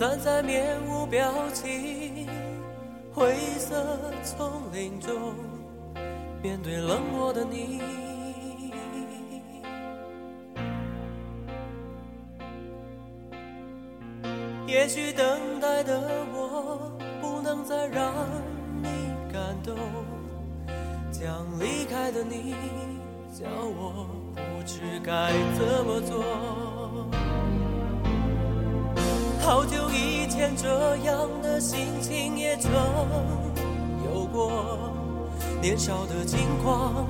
站在面无表情灰色丛林中，面对冷漠的你。也许等待的我不能再让你感动，将离开的你叫我不知该怎么做。好久以前这样的心情也曾有过，年少的轻狂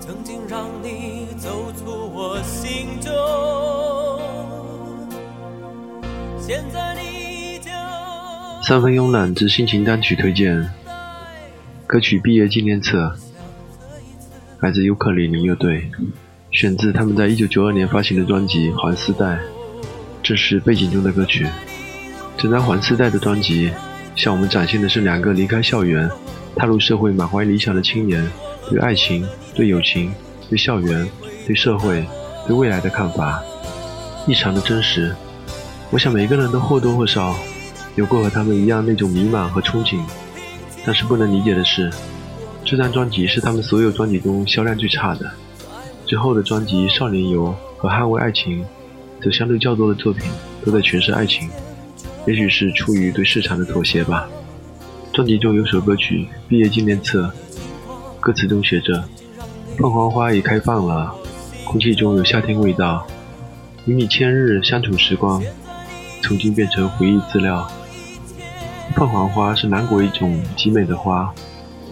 曾经让你走出我心中。现在你就三分慵懒之心情单曲推荐，歌曲《毕业纪念册》来自尤克里里乐队，选自他们在一九九二年发行的专辑《环丝带》，这是背景中的歌曲。整张环丝带的专辑向我们展现的是两个离开校园、踏入社会、满怀理想的青年对爱情、对友情、对校园、对社会、对未来的看法，异常的真实。我想每个人都或多或少有过和他们一样那种迷茫和憧憬，但是不能理解的是，这张专辑是他们所有专辑中销量最差的。之后的专辑《少年游》和《捍卫爱情》则相对较多的作品都在诠释爱情。也许是出于对市场的妥协吧。专辑中有首歌曲《毕业纪念册》，歌词中写着：“凤凰花已开放了，空气中有夏天味道。与你千日相处时光，曾经变成回忆资料。”凤凰花是南国一种极美的花，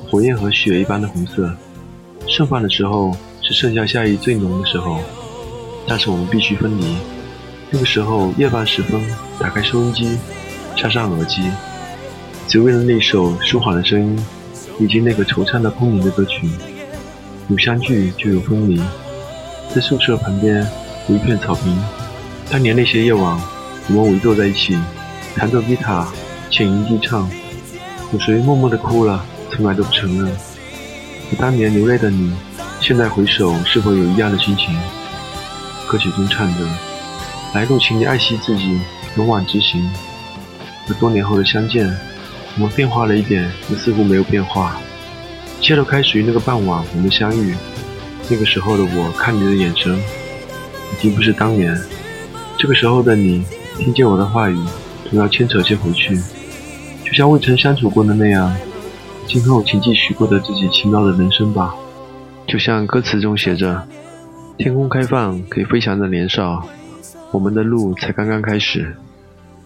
火焰和雪一般的红色。盛放的时候是盛夏夏意最浓的时候，但是我们必须分离。那个时候夜半时分，打开收音机，插上耳机，只为了那首舒缓的声音，以及那个惆怅的空灵的歌曲。有相聚就有分离，在宿舍旁边有一片草坪，当年那些夜晚，我们围坐在一起，弹着吉他，浅吟低唱。有谁默默地哭了，从来都不承认。和当年流泪的你，现在回首是否有一样的心情？歌曲中唱着。来路，请你爱惜自己，勇往直行。而多年后的相见，我们变化了一点，又似乎没有变化。一切都开始于那个傍晚，我们相遇。那个时候的我，看你的眼神，已经不是当年。这个时候的你，听见我的话语，总要牵扯些回去，就像未曾相处过的那样。今后，请继续过着自己奇妙的人生吧。就像歌词中写着：“天空开放，可以飞翔的年少。”我们的路才刚刚开始，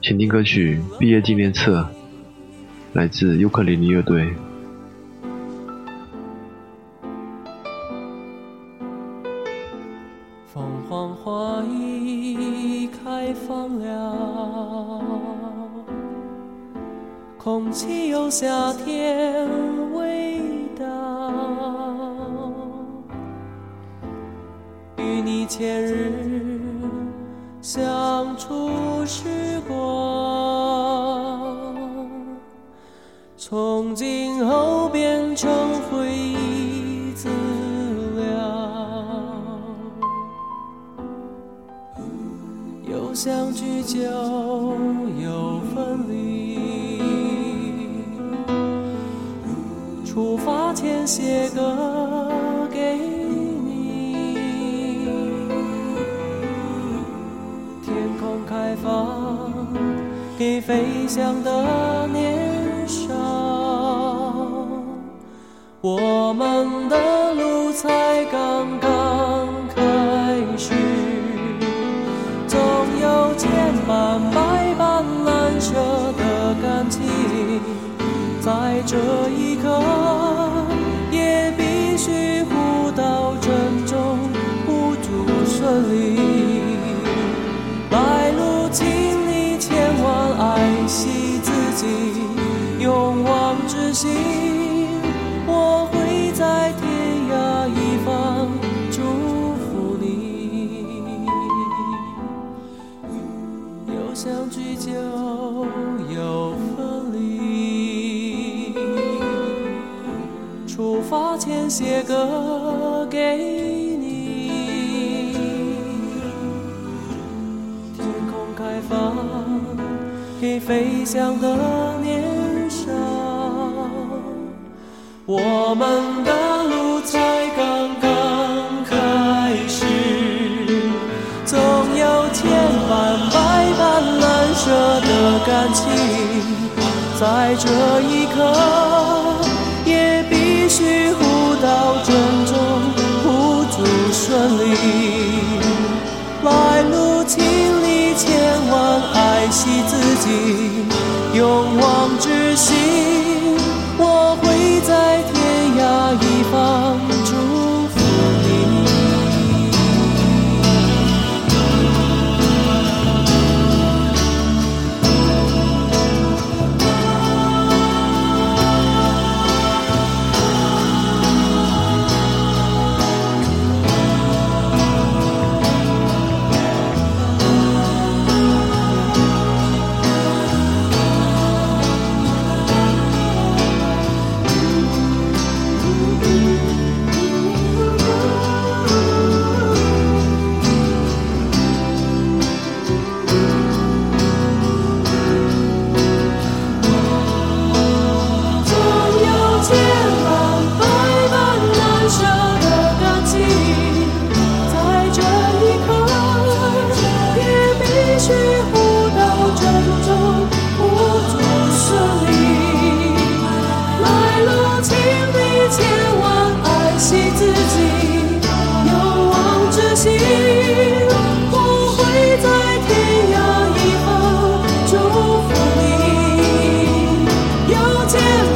请听歌曲《毕业纪念册》，来自尤克里里乐队。凤凰花已开放了，空气有夏天味道，与你前日。相处时光，从今后变成回忆资料。有相聚就有分离，出发前写歌飞翔的年少，我们的路才刚刚出发前写歌给你。天空开放给飞翔的年少。我们的路才刚刚开始总有千般百般难舍的感情在这一刻 Yeah.